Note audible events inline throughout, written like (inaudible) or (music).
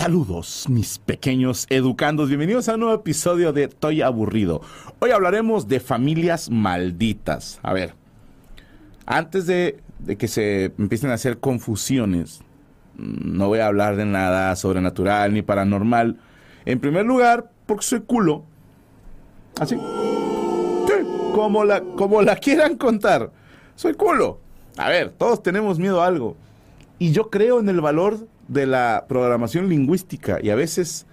Saludos, mis pequeños educandos. Bienvenidos a un nuevo episodio de Toy Aburrido. Hoy hablaremos de familias malditas. A ver, antes de, que se empiecen a hacer confusiones, no voy a hablar de nada sobrenatural ni paranormal. En primer lugar, porque soy culo. Así. Sí, como la, como la quieran contar. Soy culo. A ver, todos tenemos miedo a algo. Y yo creo en el valor de la programación lingüística y a veces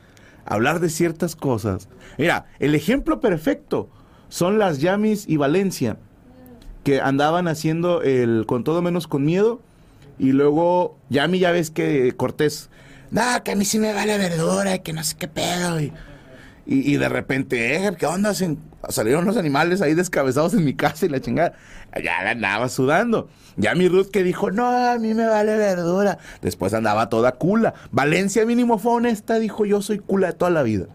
hablar de ciertas cosas. Mira, el ejemplo perfecto son las Yamis y Valencia, que andaban haciendo el con todo menos con miedo, y luego Yami ya ves que Cortés, no, que a mí sí me vale verdura, que no sé qué pedo, y, y, de repente, eh, ¿qué onda? Salieron los animales ahí descabezados en mi casa y la chingada, ya andaba sudando. Ya mi Ruth que dijo, no, a mí me vale verdura. Después andaba toda cula. Valencia mínimo fue honesta, dijo, yo soy cula de toda la vida.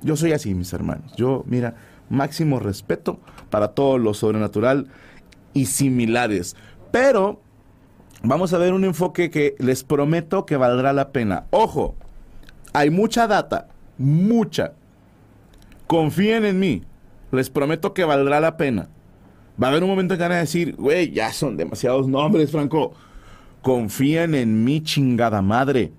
Yo soy así, mis hermanos. Yo, mira, máximo respeto para todo lo sobrenatural y similares. Pero vamos a ver un enfoque que les prometo que valdrá la pena. Ojo, hay mucha data, mucha. Confíen en mí. Les prometo que valdrá la pena. Va a haber un momento en que van a decir, güey, ya son demasiados nombres, Franco. Confíen en mi chingada madre.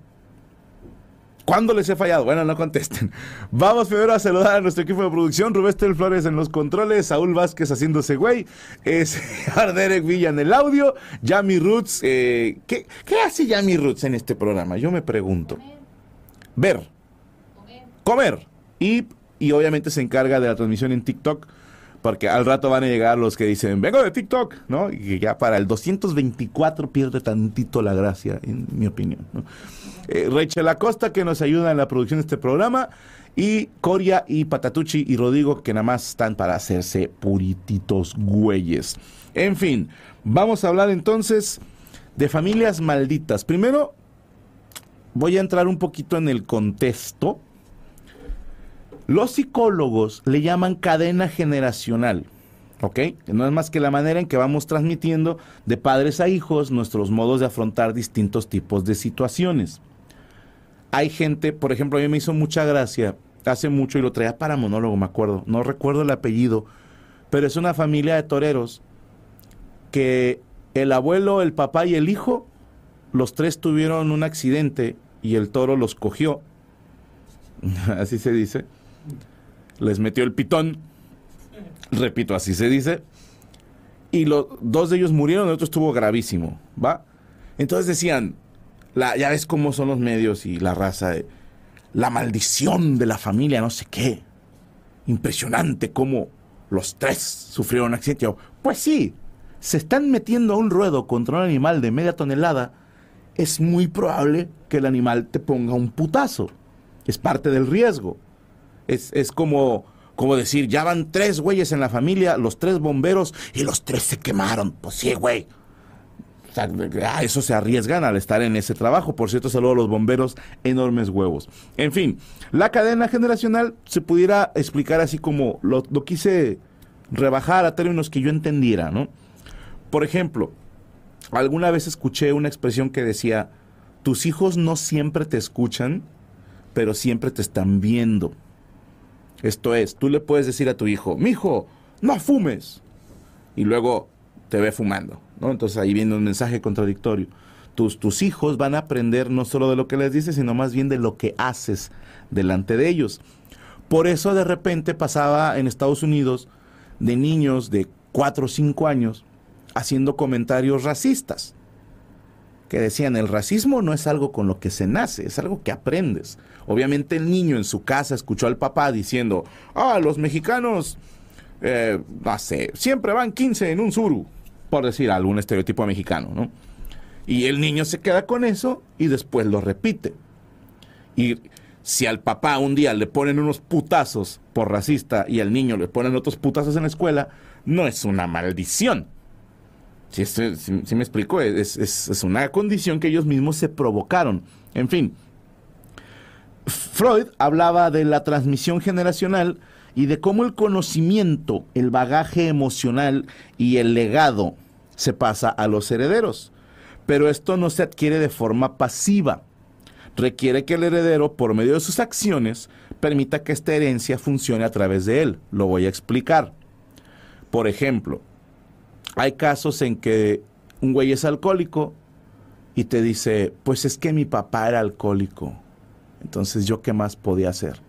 ¿Cuándo les he fallado? Bueno, no contesten. (laughs) Vamos primero a saludar a nuestro equipo de producción. Rubén Flores en los controles, Saúl Vázquez haciéndose güey, (laughs) es Derek Villa en el audio, Yami Roots. Eh, ¿qué, ¿Qué hace Yami Roots en este programa? Yo me pregunto. Ver. Comer. Comer. Y, y obviamente se encarga de la transmisión en TikTok porque al rato van a llegar los que dicen, vengo de TikTok, ¿no? Y ya para el 224 pierde tantito la gracia, en mi opinión. ¿no? Eh, Rachel Acosta, que nos ayuda en la producción de este programa, y Coria y Patatucci y Rodrigo, que nada más están para hacerse purititos güeyes. En fin, vamos a hablar entonces de familias malditas. Primero, voy a entrar un poquito en el contexto los psicólogos le llaman cadena generacional. ¿Ok? No es más que la manera en que vamos transmitiendo de padres a hijos nuestros modos de afrontar distintos tipos de situaciones. Hay gente, por ejemplo, a mí me hizo mucha gracia, hace mucho y lo traía para monólogo, me acuerdo, no recuerdo el apellido, pero es una familia de toreros que el abuelo, el papá y el hijo, los tres tuvieron un accidente y el toro los cogió. (laughs) Así se dice les metió el pitón, repito, así se dice, y los dos de ellos murieron, el otro estuvo gravísimo, ¿va? Entonces decían, ya ves cómo son los medios y la raza, la maldición de la familia, no sé qué. Impresionante cómo los tres sufrieron un accidente. Pues sí, se están metiendo a un ruedo contra un animal de media tonelada, es muy probable que el animal te ponga un putazo. Es parte del riesgo. Es, es como, como decir, ya van tres güeyes en la familia, los tres bomberos, y los tres se quemaron. Pues sí, güey. O sea, a eso se arriesgan al estar en ese trabajo. Por cierto, saludo a los bomberos, enormes huevos. En fin, la cadena generacional se pudiera explicar así como lo, lo quise rebajar a términos que yo entendiera, ¿no? Por ejemplo, alguna vez escuché una expresión que decía, tus hijos no siempre te escuchan, pero siempre te están viendo. Esto es, tú le puedes decir a tu hijo, mijo, no fumes. Y luego te ve fumando, ¿no? Entonces ahí viene un mensaje contradictorio. Tus, tus hijos van a aprender no solo de lo que les dices, sino más bien de lo que haces delante de ellos. Por eso de repente pasaba en Estados Unidos de niños de 4 o 5 años haciendo comentarios racistas, que decían, el racismo no es algo con lo que se nace, es algo que aprendes. Obviamente el niño en su casa escuchó al papá diciendo, ah, los mexicanos, eh, no sé, siempre van 15 en un suru, por decir algún estereotipo mexicano, ¿no? Y el niño se queda con eso y después lo repite. Y si al papá un día le ponen unos putazos por racista y al niño le ponen otros putazos en la escuela, no es una maldición. Si, me explico, es, es una condición que ellos mismos se provocaron. En fin, Freud hablaba de la transmisión generacional y de cómo el conocimiento, el bagaje emocional y el legado se pasa a los herederos. Pero esto no se adquiere de forma pasiva requiere que el heredero, por medio de sus acciones, permita que esta herencia funcione a través de él. Lo voy a explicar. Por ejemplo, hay casos en que un güey es alcohólico y te dice, pues es que mi papá era alcohólico. Entonces, ¿yo qué más podía hacer?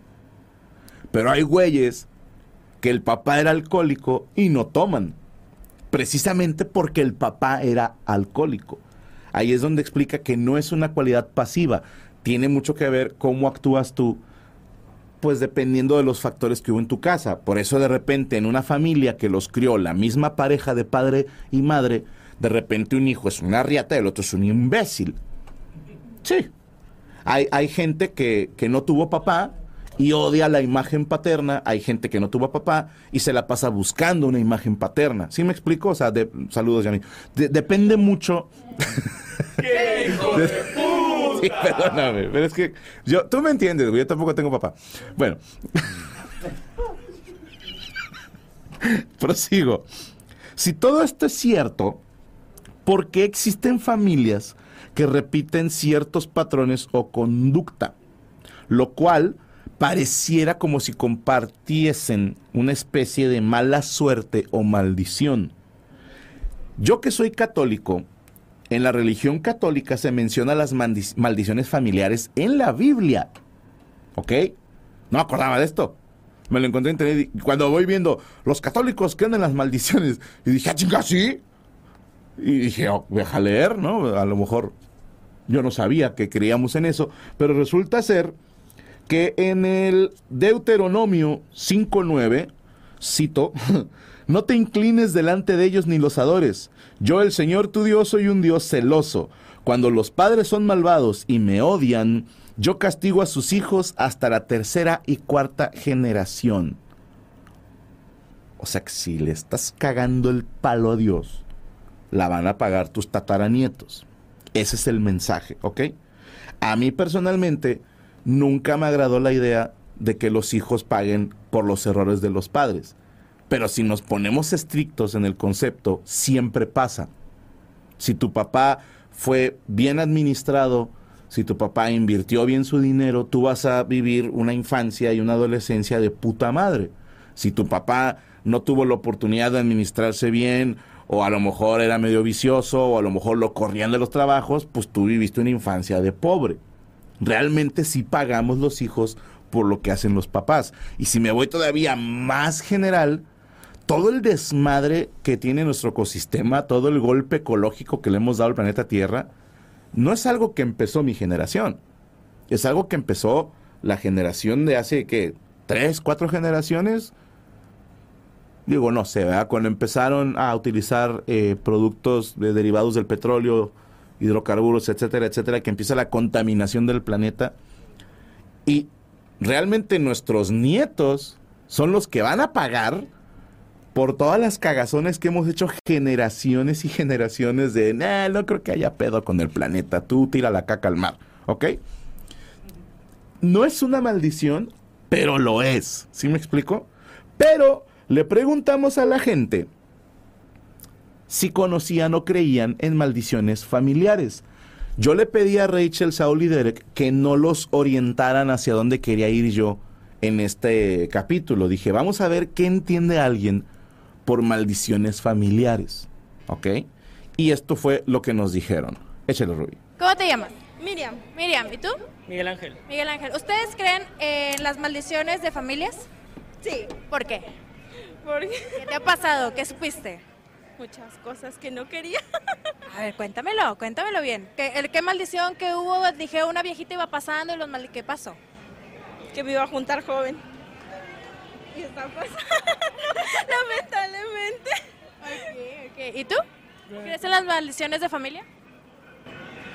Pero hay güeyes que el papá era alcohólico y no toman. Precisamente porque el papá era alcohólico. Ahí es donde explica que no es una cualidad pasiva, tiene mucho que ver cómo actúas tú, pues dependiendo de los factores que hubo en tu casa. Por eso de repente en una familia que los crió la misma pareja de padre y madre, de repente un hijo es una riata y el otro es un imbécil. Sí. Hay, hay gente que, que no tuvo papá y odia la imagen paterna. Hay gente que no tuvo papá y se la pasa buscando una imagen paterna. ¿Sí me explico? O sea, de, saludos, Yami. depende mucho. ¿Qué hijo de (laughs) (laughs) perdóname, pero es que yo, tú me entiendes, yo tampoco tengo papá. Bueno, (laughs) prosigo. Si todo esto es cierto, ¿por qué existen familias que repiten ciertos patrones o conducta? Lo cual pareciera como si compartiesen una especie de mala suerte o maldición. Yo que soy católico, en la religión católica se menciona las maldiciones familiares en la Biblia. ¿Ok? No me acordaba de esto. Me lo encontré en internet y cuando voy viendo, los católicos creen en las maldiciones. Y dije, ah, chinga, sí. Y dije, oh, deja leer, ¿no? A lo mejor yo no sabía que creíamos en eso. Pero resulta ser que en el Deuteronomio 5.9, cito, (laughs) No te inclines delante de ellos ni los adores. Yo, el Señor tu Dios, soy un Dios celoso. Cuando los padres son malvados y me odian, yo castigo a sus hijos hasta la tercera y cuarta generación. O sea que si le estás cagando el palo a Dios, la van a pagar tus tataranietos. Ese es el mensaje, ¿ok? A mí personalmente nunca me agradó la idea de que los hijos paguen por los errores de los padres. Pero si nos ponemos estrictos en el concepto, siempre pasa. Si tu papá fue bien administrado, si tu papá invirtió bien su dinero, tú vas a vivir una infancia y una adolescencia de puta madre. Si tu papá no tuvo la oportunidad de administrarse bien, o a lo mejor era medio vicioso, o a lo mejor lo corrían de los trabajos, pues tú viviste una infancia de pobre. Realmente sí pagamos los hijos por lo que hacen los papás. Y si me voy todavía más general, todo el desmadre que tiene nuestro ecosistema, todo el golpe ecológico que le hemos dado al planeta Tierra, no es algo que empezó mi generación. Es algo que empezó la generación de hace, ¿qué? ¿Tres, cuatro generaciones? Digo, no sé, ¿verdad? Cuando empezaron a utilizar eh, productos de derivados del petróleo, hidrocarburos, etcétera, etcétera, que empieza la contaminación del planeta. Y realmente nuestros nietos son los que van a pagar por todas las cagazones que hemos hecho generaciones y generaciones de, no creo que haya pedo con el planeta, tú tira la caca al mar, ¿ok? No es una maldición, pero lo es, ¿sí me explico? Pero le preguntamos a la gente si conocían o creían en maldiciones familiares. Yo le pedí a Rachel, Saul y Derek que no los orientaran hacia dónde quería ir yo en este capítulo. Dije, vamos a ver qué entiende alguien por maldiciones familiares. ¿Ok? Y esto fue lo que nos dijeron. Échale, Ruby. ¿Cómo te llamas? Miriam, Miriam, ¿y tú? Miguel Ángel. Miguel Ángel. ¿Ustedes creen en las maldiciones de familias? sí, ¿Por qué? porque ¿Qué te ha pasado? ¿Qué supiste? muchas cosas que no quería. (laughs) A ver, cuéntamelo, cuéntamelo bien. ¿Qué, el, qué maldición que hubo? Dije, una viejita iba pasando y los mal... ¿Qué pasó? que me iba a juntar joven. Y está pasando, (laughs) lamentablemente. Ok, ¿Y tú? ¿Crees en las maldiciones de familia?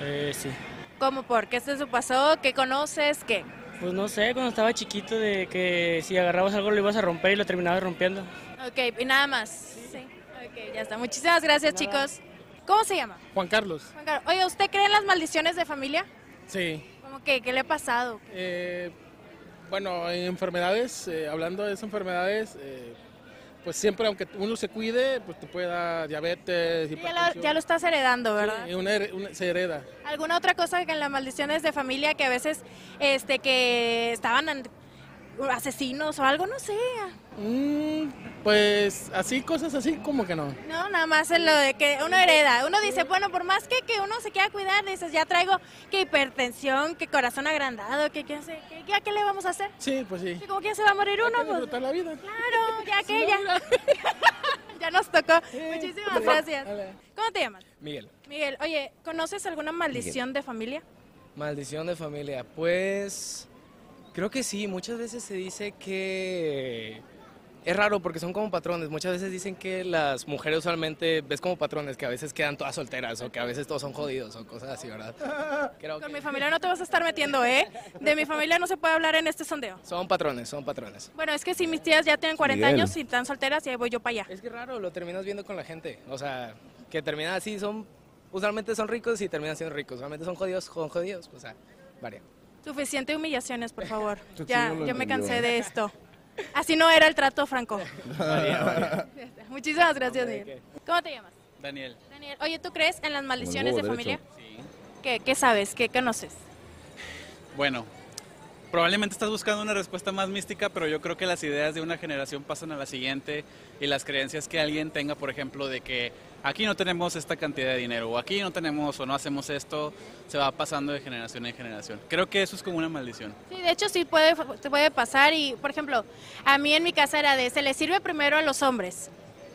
Eh, sí. ¿Cómo por? ¿Qué se pasó? ¿Qué conoces? ¿Qué? Pues no sé, cuando estaba chiquito de que si agarrabas algo lo ibas a romper y lo terminabas rompiendo. Ok, y nada más. Sí. Ok, ya está. Muchísimas gracias, chicos. ¿Cómo se llama? Juan Carlos. Juan Carlos. Oye, ¿usted cree en las maldiciones de familia? Sí. ¿Cómo que? ¿Qué le ha pasado? Eh, bueno, en enfermedades, eh, hablando de esas enfermedades, eh, pues siempre, aunque uno se cuide, pues te puede dar diabetes, Ya lo, hipertensión. ya lo estás heredando, ¿verdad? Sí, una se hereda. ¿Alguna otra cosa que en las maldiciones de familia que a veces este que estaban an- asesinos o algo? No sé. Mm, pues así, cosas así como que no. No, nada más en lo de que uno hereda. Uno dice, bueno, por más que, que uno se quiera cuidar, dices, ya traigo que hipertensión, que corazón agrandado, que qué sé, que ya qué le vamos a hacer. Sí, pues sí. Sí, como que se va a morir uno, pues. la vida. Claro, ya (laughs) que ya. (laughs) ya nos tocó. Muchísimas gracias. ¿Cómo te llamas? Miguel. Miguel, oye, ¿conoces alguna maldición de familia? Maldición de familia. Pues creo que sí. Muchas veces se dice que es raro porque son como patrones. Muchas veces dicen que las mujeres usualmente ves como patrones que a veces quedan todas solteras o que a veces todos son jodidos o cosas así, ¿verdad? Creo Con que mi familia no te vas a estar metiendo, ¿eh? De mi familia no se puede hablar en este sondeo. son patrones, son patrones. Bueno, es que si mis tías ya tienen 40 Miguel. años y están solteras, y ahí voy yo para allá. Es que es raro, lo terminas viendo con la gente. O sea, que terminan así, son usualmente son ricos y terminan siendo ricos. Usualmente son jodidos, son jodidos. O sea, varía. Suficiente humillaciones, por favor. (laughs) Ya, yo me cansé de esto. Así no era el trato, Franco. (laughs) Muchísimas gracias, Miguel. ¿Cómo te llamas? Daniel. Daniel. Oye, ¿tú crees en las maldiciones de familia? Sí. ¿Qué, qué sabes? ¿Qué conoces? Bueno, probablemente estás buscando una respuesta más mística, pero yo creo que las ideas de una generación pasan a la siguiente y las creencias que alguien tenga, por ejemplo, de que aquí no tenemos esta cantidad de dinero o aquí no tenemos o no hacemos esto, se va pasando de generación en generación. Creo que eso es como una maldición. Sí, de hecho sí puede, puede pasar y, por ejemplo, a mí en mi casa era de, se le sirve primero a los hombres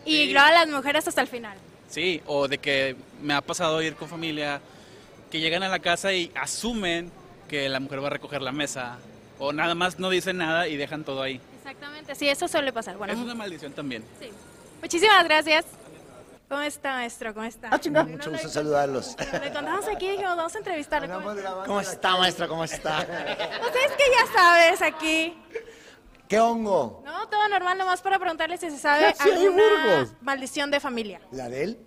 y Sí. luego a las mujeres hasta el final. Sí, o de que me ha pasado ir con familia que llegan a la casa y asumen que la mujer va a recoger la mesa o nada más no dicen nada y dejan todo ahí. Exactamente, sí, eso suele pasar. Bueno, es una maldición también. sí. Muchísimas gracias. ¿Cómo está, maestro? ¿Cómo está? Ah, chinga. Mucho gusto saludarlos. Le contamos aquí, dijimos, vamos a entrevistarle. ¿Cómo está? ¿Cómo está, maestro? ¿Cómo está? Ustedes que ya sabes aquí. ¿Qué hongo? No, todo normal, nomás para preguntarle si se sabe alguna Burgos. maldición de familia. ¿La de él?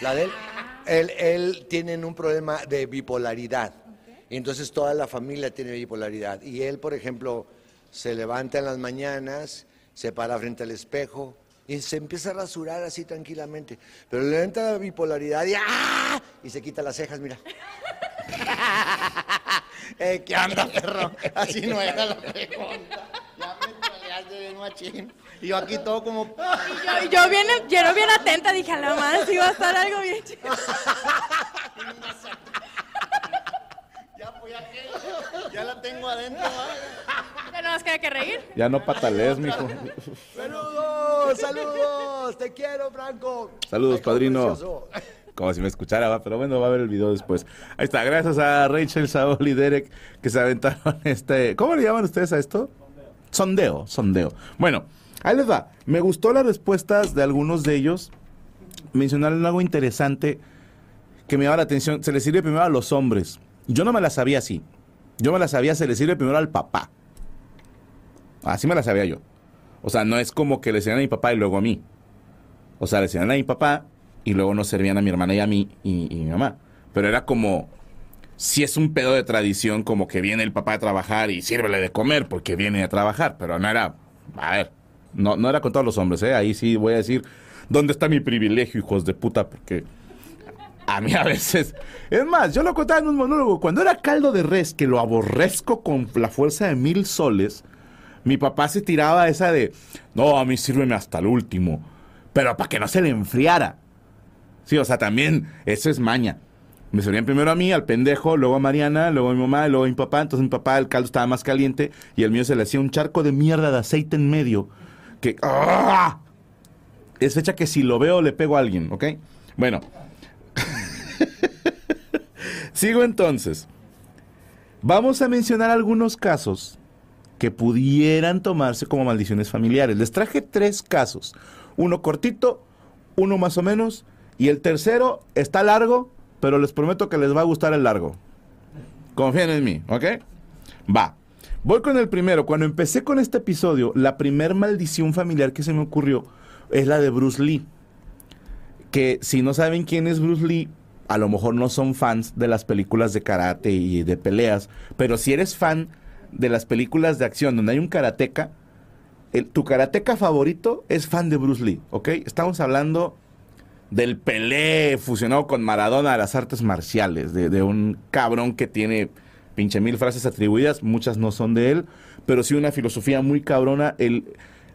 ¿La de él? Él, él tiene un problema de bipolaridad. Y entonces toda la familia tiene bipolaridad. Y él, por ejemplo, se levanta en las mañanas, se para frente al espejo y se empieza a rasurar así tranquilamente. Pero le entra la bipolaridad y ¡ah! Y se quita las cejas, mira. (laughs) Eh, ¿Qué anda, perro? Así no era la pregunta. Ya me troleaste bien machín. Y yo aquí todo como... Y yo, y yo bien, yo bien atenta, dije, a la madre, iba a estar algo bien chido. (laughs) Ya fui aquel. Ya la tengo adentro. Ya no más queda que reír. Ya no patalees, mijo. Saludos, saludos. Te quiero, Franco. Saludos, Ay, padrino. precioso. Como si me escuchara, pero bueno, va a ver el video después. Ahí está, gracias a Rachel, Saúl y Derek que se aventaron (laughs) este... ¿Cómo le llaman ustedes a esto? Sondeo, sondeo. Bueno, ahí les va. Me gustó las respuestas de algunos de ellos. Mencionaron algo interesante que me llama la atención. Se le sirve primero a los hombres. Yo no me la sabía así. Yo me la sabía, se le sirve primero al papá. Así me la sabía yo. O sea, no es como que le sirven a mi papá y luego a mí. O sea, le sirven a mi papá y luego nos servían a mi hermana y a mí y, y mi mamá. Pero era como, si es un pedo de tradición, como que viene el papá a trabajar y sírvele de comer porque viene a trabajar. Pero no era, a ver, No, no era con todos los hombres, ¿eh? Ahí sí voy a decir, ¿dónde está mi privilegio, hijos de puta? Porque a mí a veces... Es más, yo lo contaba en un monólogo. Cuando era caldo de res, que lo aborrezco con la fuerza de mil soles, mi papá se tiraba esa de, no, a mí sírveme hasta el último. Pero para que no se le enfriara. Sí, o sea, también, eso es maña. Me servían primero a mí, al pendejo, luego a Mariana, luego a mi mamá, luego a mi papá. Entonces mi papá, el caldo estaba más caliente y el mío se le hacía un charco de mierda de aceite en medio. Que. ¡ah! Es fecha que si lo veo le pego a alguien, ¿ok? Bueno. (laughs) Sigo entonces. Vamos a mencionar algunos casos que pudieran tomarse como maldiciones familiares. Les traje tres casos. Uno cortito, uno más o menos, y el tercero está largo, pero les prometo que les va a gustar el largo. Confíen en mí, ¿ok? Va. Voy con el primero. Cuando empecé con este episodio, la primer maldición familiar que se me ocurrió es la de Bruce Lee. Que si no saben quién es Bruce Lee, a lo mejor no son fans de las películas de karate y de peleas, pero si eres fan de las películas de acción donde hay un karateca, el- tu karateca favorito es fan de Bruce Lee, ¿ok? Estamos hablando del Pelé fusionado con Maradona de las artes marciales, de, de un cabrón que tiene pinche mil frases atribuidas, muchas no son de él, pero sí una filosofía muy cabrona, el,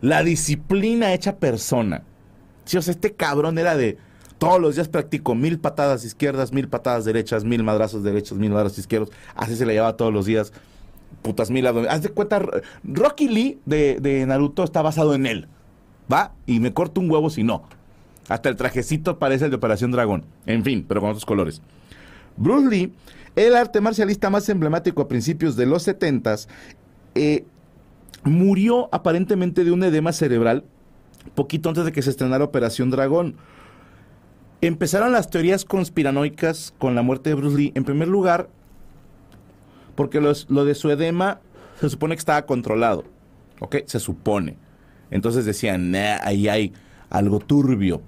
la disciplina hecha persona. Sí, o sea, este cabrón era de todos los días practico mil patadas izquierdas, mil patadas derechas, mil madrazos derechos, mil madrazos izquierdos, así se le llevaba todos los días. Putas mil Haz de cuenta, Rocky Lee de, de Naruto está basado en él. ¿Va? Y me corto un huevo si no. Hasta el trajecito parece el de Operación Dragón. En fin, pero con otros colores. Bruce Lee, el arte marcialista más emblemático a principios de los 70s, eh, murió aparentemente de un edema cerebral poquito antes de que se estrenara Operación Dragón. Empezaron las teorías conspiranoicas con la muerte de Bruce Lee. En primer lugar, porque lo de su edema se supone que estaba controlado. ¿Ok? Se supone. Entonces decían, "Nah, ahí hay algo turbio.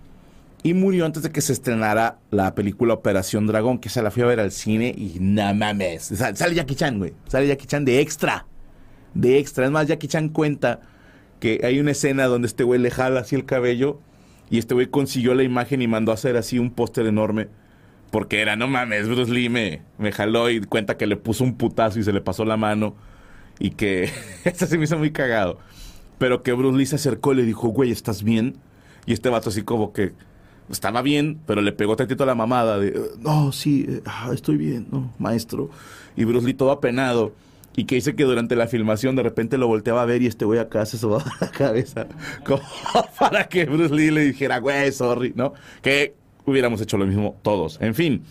Y murió antes de que se estrenara la película Operación Dragón, que se la fui a ver al cine y no mames. Sale, sale Jackie Chan, güey. Sale Jackie Chan de extra. De extra. Es más, Jackie Chan cuenta que hay una escena donde este güey le jala así el cabello y este güey consiguió la imagen y mandó a hacer así un póster enorme. Porque era, no mames, Bruce Lee me, me jaló y cuenta que le puso un putazo y se le pasó la mano. Y que (laughs) esto se me hizo muy cagado. Pero que Bruce Lee se acercó y le dijo, güey, ¿estás bien? Y este vato así como que estaba bien, pero le pegó tantito a la mamada de, "Eh, no, sí, eh, ah, estoy bien, no, maestro. Y Bruce Lee todo apenado. Y que dice que durante la filmación de repente lo volteaba a ver y este güey acá se sobaba (laughs) la cabeza. Como (laughs) para que Bruce Lee le dijera, güey, sorry, ¿no? Que hubiéramos hecho lo mismo todos. En fin,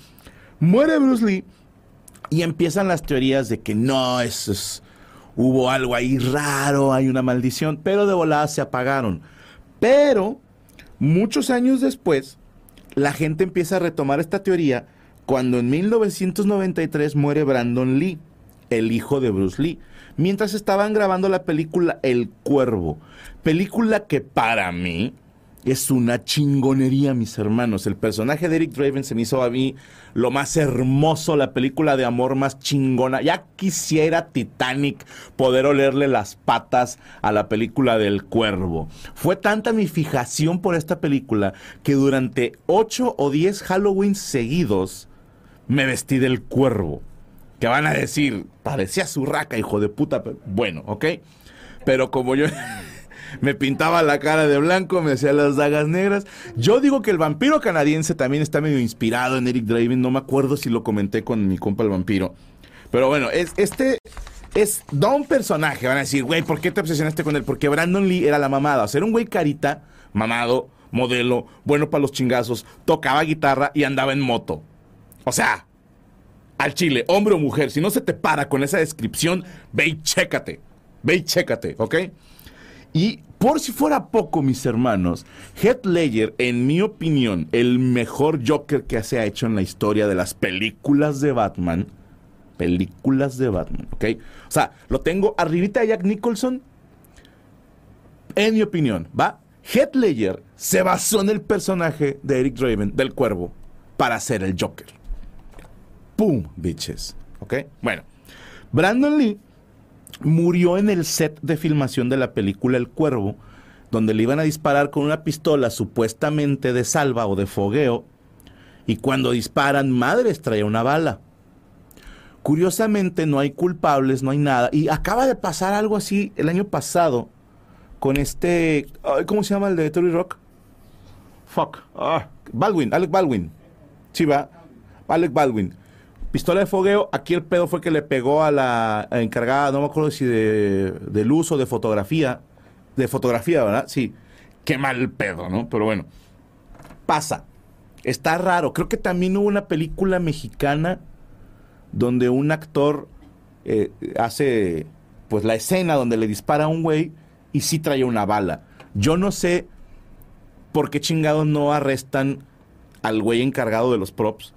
muere Bruce Lee y empiezan las teorías de que no, es, hubo algo ahí raro, hay una maldición, pero de volada se apagaron. Pero muchos años después, la gente empieza a retomar esta teoría cuando en 1993 muere Brandon Lee, el hijo de Bruce Lee, mientras estaban grabando la película El Cuervo, película que para mí es una chingonería, mis hermanos. El personaje de Eric Draven se me hizo a mí lo más hermoso, la película de amor más chingona. Ya quisiera Titanic poder olerle las patas a la película del cuervo. Fue tanta mi fijación por esta película que durante 8 o 10 Halloween seguidos me vestí del cuervo. Que van a decir, parecía surraca, hijo de puta. pero Bueno, ¿ok? Pero como yo (laughs) me pintaba la cara de blanco, me hacía las dagas negras. Yo digo que el vampiro canadiense también está medio inspirado en Eric Draven. No me acuerdo si lo comenté con mi compa el vampiro. Pero bueno, es, este es da un personaje. Van a decir, güey, ¿por qué te obsesionaste con él? Porque Brandon Lee era la mamada. O sea, era un güey carita, mamado, modelo, bueno para los chingazos, tocaba guitarra y andaba en moto. O sea, al chile, hombre o mujer, si no se te para con esa descripción, ve y chécate. Ve y chécate, ¿ok? Y por si fuera poco, mis hermanos, Heath Ledger, en mi opinión, el mejor Joker que se ha hecho en la historia de las películas de Batman. Películas de Batman, ¿ok? O sea, lo tengo arribita de Jack Nicholson. En mi opinión, ¿va? Heath Ledger se basó en el personaje de Eric Draven, del Cuervo, para hacer el Joker. ¡Pum! Bitches. ¿Ok? Bueno, Brandon Lee murió en el set de filmación de la película El Cuervo donde le iban a disparar con una pistola supuestamente de salva o de fogueo, y cuando disparan, madres traía una bala. Curiosamente no hay culpables, no hay nada. Y acaba de pasar algo así el año pasado con este... ¿Cómo se llama el de Terry Rock? Fuck. Ah, Baldwin, Alec Baldwin. Sí, va. Alec Baldwin. Pistola de fogueo. Aquí el pedo fue que le pegó a la encargada, no me acuerdo si de, de luz o de fotografía. De fotografía, ¿verdad? Sí. Qué mal pedo, ¿no? Pero bueno. Pasa. Está raro. Creo que también hubo una película mexicana donde un actor eh, hace pues la escena donde le dispara a un güey y sí trae una bala. Yo no sé por qué chingados no arrestan al güey encargado de los props.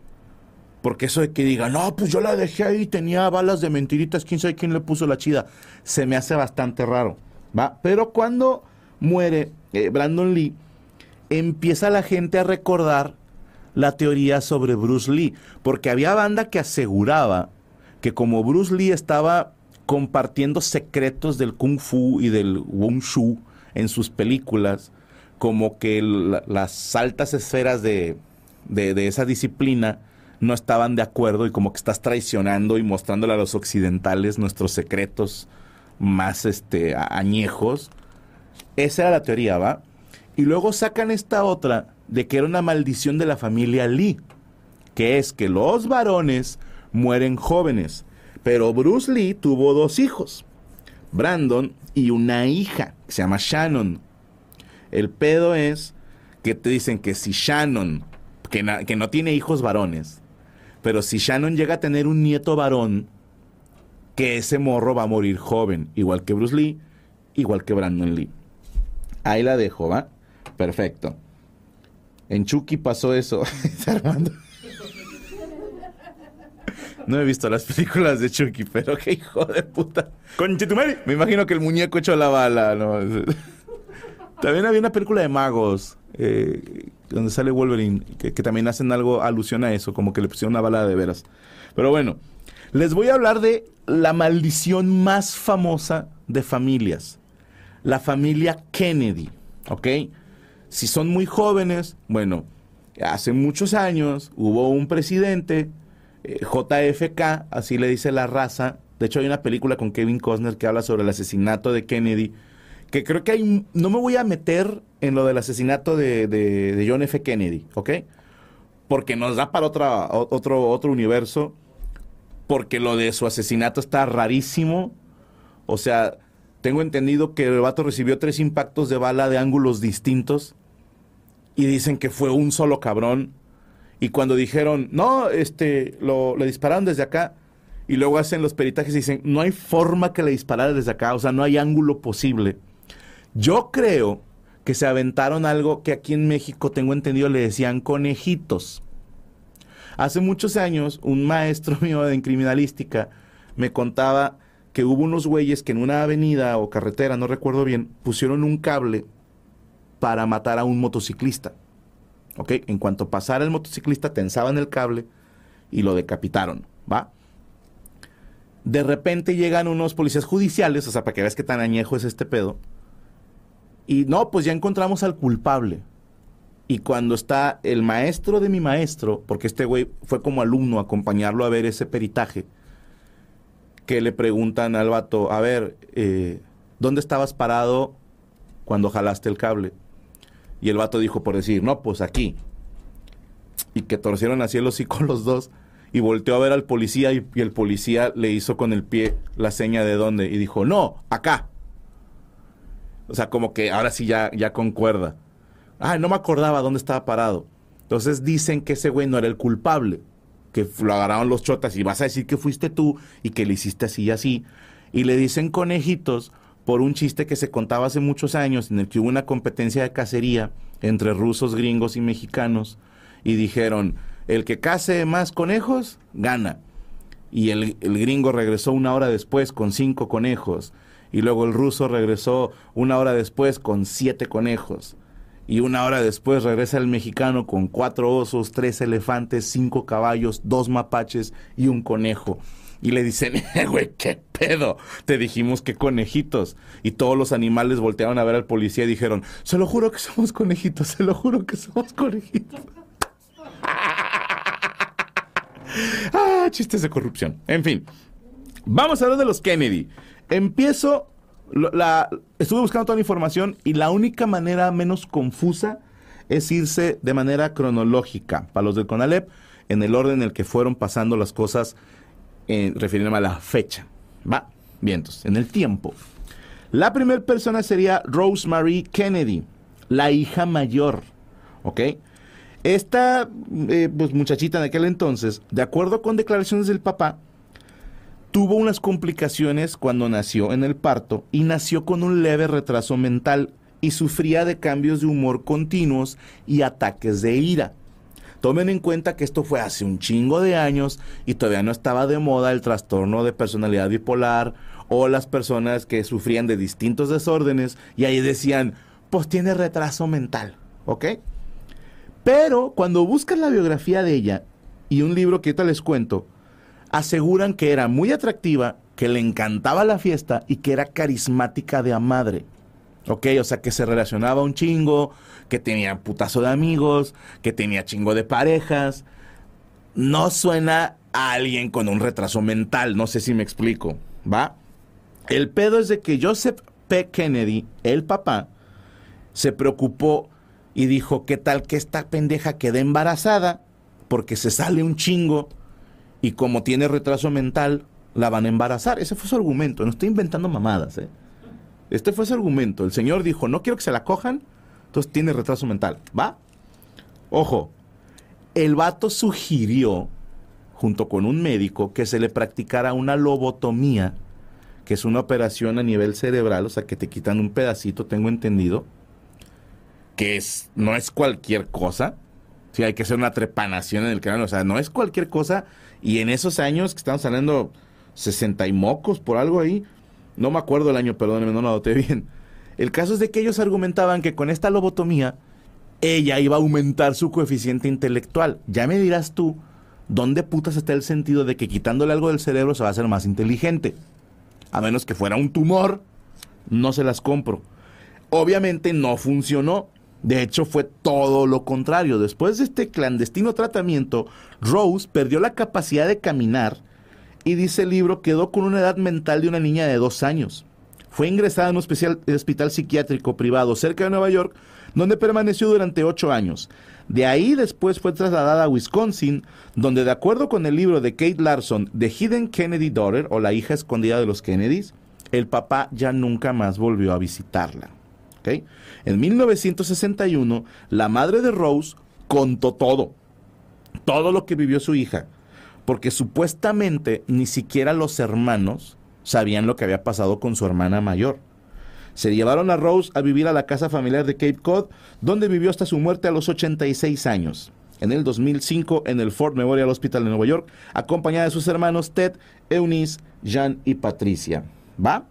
Porque eso de que diga, no, pues yo la dejé ahí, tenía balas de mentiritas, quién sabe quién le puso la chida, se me hace bastante raro, ¿va? Pero cuando muere eh, Brandon Lee, empieza la gente a recordar la teoría sobre Bruce Lee, porque había banda que aseguraba que como Bruce Lee estaba compartiendo secretos del kung fu y del wushu en sus películas, como que las altas esferas de, de, esa disciplina no estaban de acuerdo y como que estás traicionando y mostrándole a los occidentales nuestros secretos más este, añejos. Esa era la teoría, ¿va? Y luego sacan esta otra de que era una maldición de la familia Lee, que es que los varones mueren jóvenes. Pero Bruce Lee tuvo dos hijos, Brandon y una hija, que se llama Shannon. El pedo es que te dicen que si Shannon, que, que no tiene hijos varones, pero si Shannon llega a tener un nieto varón, que ese morro va a morir joven, igual que Bruce Lee, igual que Brandon Lee. Ahí la dejo, ¿va? Perfecto. En Chucky pasó eso. (laughs) Armando. No he visto las películas de Chucky, pero qué hijo de puta. Conchetumari. Me imagino que el muñeco echó la bala, ¿no? (laughs) También había una película de magos, eh, donde sale Wolverine, que, también hacen algo, alusión a eso, como que le pusieron una bala de veras. Pero bueno, les voy a hablar de la maldición más famosa de familias. La familia Kennedy, ¿ok? Si son muy jóvenes, bueno, hace muchos años hubo un presidente, eh, JFK, así le dice la raza. De hecho, hay una película con Kevin Costner que habla sobre el asesinato de Kennedy. Que creo que hay. No me voy a meter en lo del asesinato de, John F. Kennedy, ¿ok? Porque nos da para otra, otro, otro universo. Porque lo de su asesinato está rarísimo. O sea, tengo entendido que el vato recibió tres impactos de bala de ángulos distintos y dicen que fue un solo cabrón. Y cuando dijeron, no, este, lo, le dispararon desde acá, y luego hacen los peritajes y dicen, no hay forma que le disparara desde acá, o sea, no hay ángulo posible. Yo creo que se aventaron algo que aquí en México, tengo entendido, le decían conejitos. Hace muchos años, un maestro (laughs) mío de criminalística me contaba que hubo unos güeyes que en una avenida o carretera, no recuerdo bien, pusieron un cable para matar a un motociclista. ¿Ok? En cuanto pasara el motociclista, tensaban el cable y lo decapitaron. ¿Va? De repente llegan unos policías judiciales, o sea, para que veas qué tan añejo es este pedo. Y no, pues ya encontramos al culpable. Y cuando está el maestro de mi maestro, porque este güey fue como alumno a acompañarlo a ver ese peritaje, que le preguntan al vato, a ver, eh, ¿dónde estabas parado cuando jalaste el cable? Y el vato dijo por decir, no, pues aquí. Y que torcieron así el hocico (laughs) los dos. Y volteó a ver al policía y, el policía le hizo con el pie la seña de dónde. Y dijo, no, acá. O sea, como que ahora sí ya, ya concuerda. Ah, no me acordaba dónde estaba parado. Entonces dicen que ese güey no era el culpable. Que lo agarraron los chotas y vas a decir que fuiste tú y que le hiciste así y así. Y le dicen conejitos por un chiste que se contaba hace muchos años en el que hubo una competencia de cacería entre rusos, gringos y mexicanos y dijeron, el que case más conejos, gana. Y el, el, gringo regresó una hora después con cinco conejos. Y luego el ruso regresó una hora después con siete conejos. Y una hora después regresa el mexicano con cuatro osos, tres elefantes, cinco caballos, dos mapaches y un conejo. Y le dicen, (laughs) "Eh, güey, ¿qué pedo? Te dijimos que conejitos. Y todos los animales voltearon a ver al policía y dijeron, se lo juro que somos conejitos, se lo juro que somos conejitos. (laughs) ah, chistes de corrupción. En fin, vamos a hablar de los Kennedy. Empiezo, estuve buscando toda la información y la única manera menos confusa es irse de manera cronológica para los del CONALEP en el orden en el que fueron pasando las cosas eh, refiriéndome a la fecha. Va, bien, entonces, en el tiempo. La primera persona sería Rosemary Kennedy, la hija mayor. ¿Ok? Esta eh, pues, muchachita en aquel entonces, de acuerdo con declaraciones del papá, tuvo unas complicaciones cuando nació en el parto y nació con un leve retraso mental y sufría de cambios de humor continuos y ataques de ira. Tomen en cuenta que esto fue hace un chingo de años y todavía no estaba de moda el trastorno de personalidad bipolar o las personas que sufrían de distintos desórdenes y ahí decían, pues tiene retraso mental, ¿ok? Pero cuando buscan la biografía de ella y un libro que ahorita les cuento, aseguran que era muy atractiva, que le encantaba la fiesta y que era carismática de a madre. Ok, o sea que se relacionaba un chingo, que tenía putazo de amigos, que tenía chingo de parejas. No suena a alguien con un retraso mental, no sé si me explico, ¿va? El pedo es de que Joseph P. Kennedy, el papá, se preocupó y dijo, ¿qué tal que esta pendeja quede embarazada? Porque se sale un chingo y como tiene retraso mental, la van a embarazar. Ese fue su argumento, no estoy inventando mamadas, ¿eh? Este fue su argumento. El señor dijo, no quiero que se la cojan, entonces tiene retraso mental. ¿Va? Ojo, el vato sugirió, junto con un médico, que se le practicara una lobotomía, que es una operación a nivel cerebral, o sea, que te quitan un pedacito, tengo entendido, que es, no es cualquier cosa. Sí, hay que hacer una trepanación en el cráneo, o sea, no es cualquier cosa. Y en esos años que estamos saliendo 60 y mocos por algo ahí, no me acuerdo el año, perdónenme, no lo noté bien. El caso es de que ellos argumentaban que con esta lobotomía ella iba a aumentar su coeficiente intelectual. Ya me dirás tú, ¿dónde putas está el sentido de que quitándole algo del cerebro se va a hacer más inteligente? A menos que fuera un tumor, no se las compro. Obviamente no funcionó. De hecho, fue todo lo contrario. Después de este clandestino tratamiento, Rose perdió la capacidad de caminar y dice el libro quedó con una edad mental de una niña de dos años. Fue ingresada en un especial- hospital psiquiátrico privado cerca de Nueva York, donde permaneció durante ocho años. De ahí después fue trasladada a Wisconsin, donde de acuerdo con el libro de Kate Larson, The Hidden Kennedy Daughter, o la hija escondida de los Kennedys, el papá ya nunca más volvió a visitarla. En 1961, la madre de Rose contó todo, todo lo que vivió su hija, porque supuestamente ni siquiera los hermanos sabían lo que había pasado con su hermana mayor. Se llevaron a Rose a vivir a la casa familiar de Cape Cod, donde vivió hasta su muerte a los 86 años. En el 2005, en el Ford Memorial Hospital de Nueva York, acompañada de sus hermanos Ted, Eunice, Jan y Patricia. ¿Va?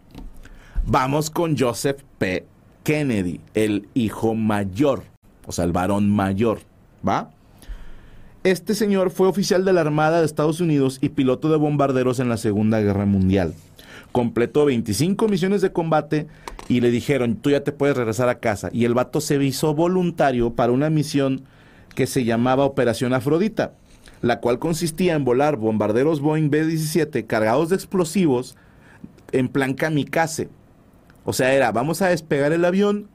Vamos con Joseph P. Kennedy, el hijo mayor, o sea, el varón mayor. ¿Va? Este señor fue oficial de la Armada de Estados Unidos y piloto de bombarderos en la Segunda Guerra Mundial. Completó 25 misiones de combate y le dijeron, tú ya te puedes regresar a casa. Y el vato se hizo voluntario para una misión que se llamaba Operación Afrodita, la cual consistía en volar bombarderos Boeing B-17 cargados de explosivos en plan kamikaze. O sea, era, vamos a despegar el avión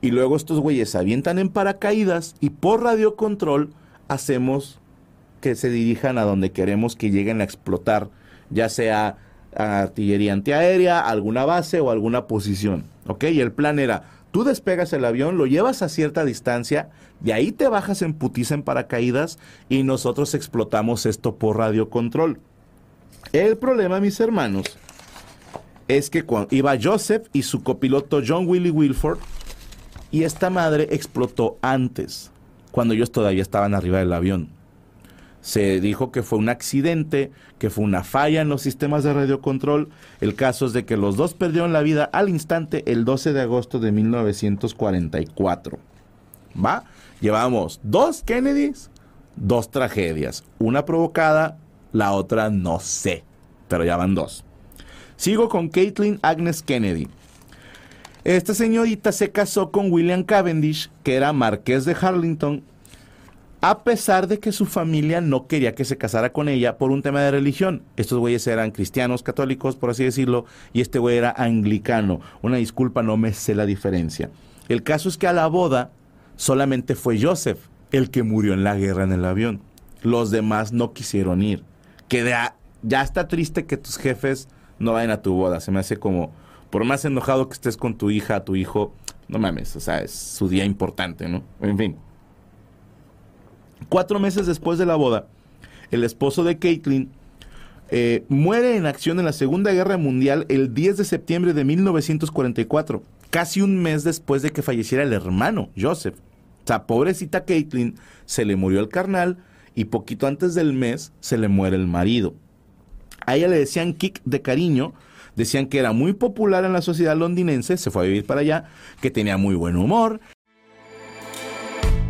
y luego estos güeyes avientan en paracaídas y por radiocontrol hacemos que se dirijan a donde queremos que lleguen a explotar, ya sea artillería antiaérea, alguna base o alguna posición. ¿Ok? Y el plan era, tú despegas el avión, lo llevas a cierta distancia, de ahí te bajas en putiza en paracaídas y nosotros explotamos esto por radiocontrol. El problema, mis hermanos, es que cuando iba Joseph y su copiloto John Willie Wilford, y esta madre explotó antes, cuando ellos todavía estaban arriba del avión. Se dijo que fue un accidente, que fue una falla en los sistemas de radiocontrol. El caso es de que los dos perdieron la vida al instante el 12 de agosto de 1944. ¿Va? Llevamos dos Kennedys, dos tragedias. Una provocada, la otra no sé. pero ya van dos. Sigo con Caitlin Agnes Kennedy. Esta señorita se casó con William Cavendish, que era marqués de Harlington, a pesar de que su familia no quería que se casara con ella por un tema de religión. Estos güeyes eran cristianos, católicos, por así decirlo, y este güey era anglicano. Una disculpa, no me sé la diferencia. El caso es que a la boda solamente fue Joseph, el que murió en la guerra en el avión. Los demás no quisieron ir. Que ya está triste que tus jefes no vayan a tu boda. Se me hace como, por más enojado que estés con tu hija, tu hijo, no mames, o sea, es su día importante, ¿no? En fin. Cuatro meses después de la boda, el esposo de Caitlin eh, muere en acción en la Segunda Guerra Mundial el 10 de septiembre de 1944, casi un mes después de que falleciera el hermano, Joseph. O sea, pobrecita Caitlin, se le murió el carnal y poquito antes del mes se le muere el marido. A ella le decían Kick de cariño, decían que era muy popular en la sociedad londinense, se fue a vivir para allá, que tenía muy buen humor.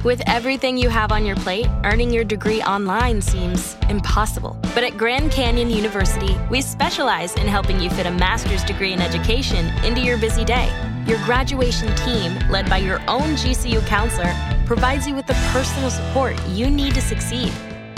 With everything you have on your plate, earning your degree online seems impossible. But at Grand Canyon University, we specialize in helping you fit a master's degree in education into your busy day. Your graduation team, led by your own GCU counselor, provides you with the personal support you need to succeed.